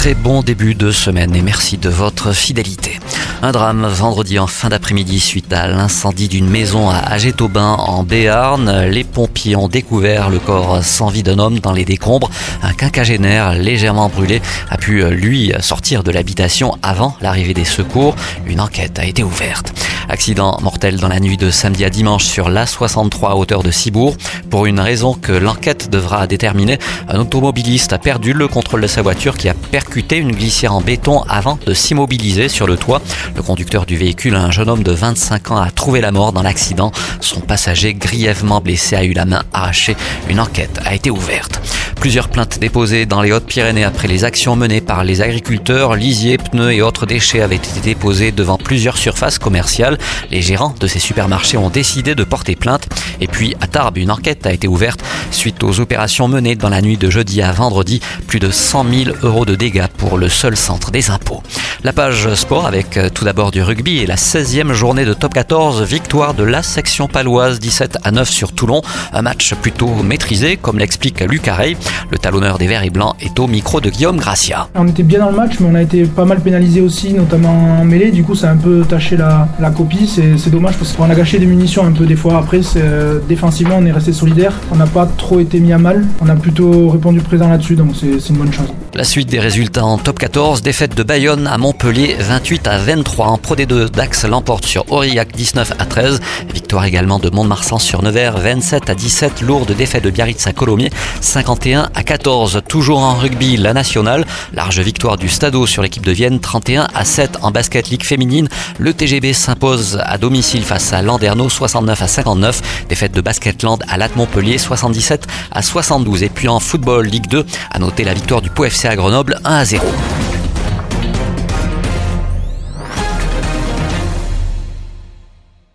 Très bon début de semaine et merci de votre fidélité. Un drame vendredi en fin d'après-midi suite à l'incendie d'une maison à Agétobin en Béarn. Les pompiers ont découvert le corps sans vie d'un homme dans les décombres. Un quinquagénaire légèrement brûlé a pu lui sortir de l'habitation avant l'arrivée des secours. Une enquête a été ouverte. Accident mortel dans la nuit de samedi à dimanche sur l'A63 à hauteur de Cibourg. Pour une raison que l'enquête devra déterminer, un automobiliste a perdu le contrôle de sa voiture qui a percuté une glissière en béton avant de s'immobiliser sur le toit. Le conducteur du véhicule, un jeune homme de 25 ans, a trouvé la mort dans l'accident. Son passager, grièvement blessé, a eu la main arrachée. Une enquête a été ouverte. Plusieurs plaintes déposées dans les Hautes-Pyrénées après les actions menées par les agriculteurs, lisiers, pneus et autres déchets avaient été déposés devant plusieurs surfaces commerciales. Les gérants de ces supermarchés ont décidé de porter plainte. Et puis à Tarbes, une enquête a été ouverte suite aux opérations menées dans la nuit de jeudi à vendredi. Plus de 100 000 euros de dégâts pour le seul centre des impôts. La page sport avec euh, tout d'abord du rugby et la 16e journée de top 14, victoire de la section paloise 17 à 9 sur Toulon. Un match plutôt maîtrisé, comme l'explique Luc Arey. Le talonneur des Verts et Blancs est au micro de Guillaume Gracia. On était bien dans le match, mais on a été pas mal pénalisé aussi, notamment en mêlée. Du coup, ça a un peu taché la, copie. C'est dommage parce qu'on a gâché des munitions un peu des fois. Après, euh, défensivement, on est resté solidaire. On n'a pas trop été mis à mal. On a plutôt répondu présent là-dessus, donc c'est une bonne chose. La suite des résultats en top 14, défaite de Bayonne à Montpellier 28 à 23 en Pro D2. Dax l'emporte sur Aurillac 19 à 13. Victoire également de Mont-de-Marsan sur Nevers 27 à 17. Lourde défaite de Biarritz à Colomiers 51 à 14. Toujours en rugby, la nationale. Large victoire du Stadeau sur l'équipe de Vienne 31 à 7 en basket ligue féminine. Le TGB s'impose à domicile face à Landerneau 69 à 59. Défaite de Basketland à Latte Montpellier 77 à 72. Et puis en football Ligue 2, à noter la victoire du POFC à Grenoble 1 à 0.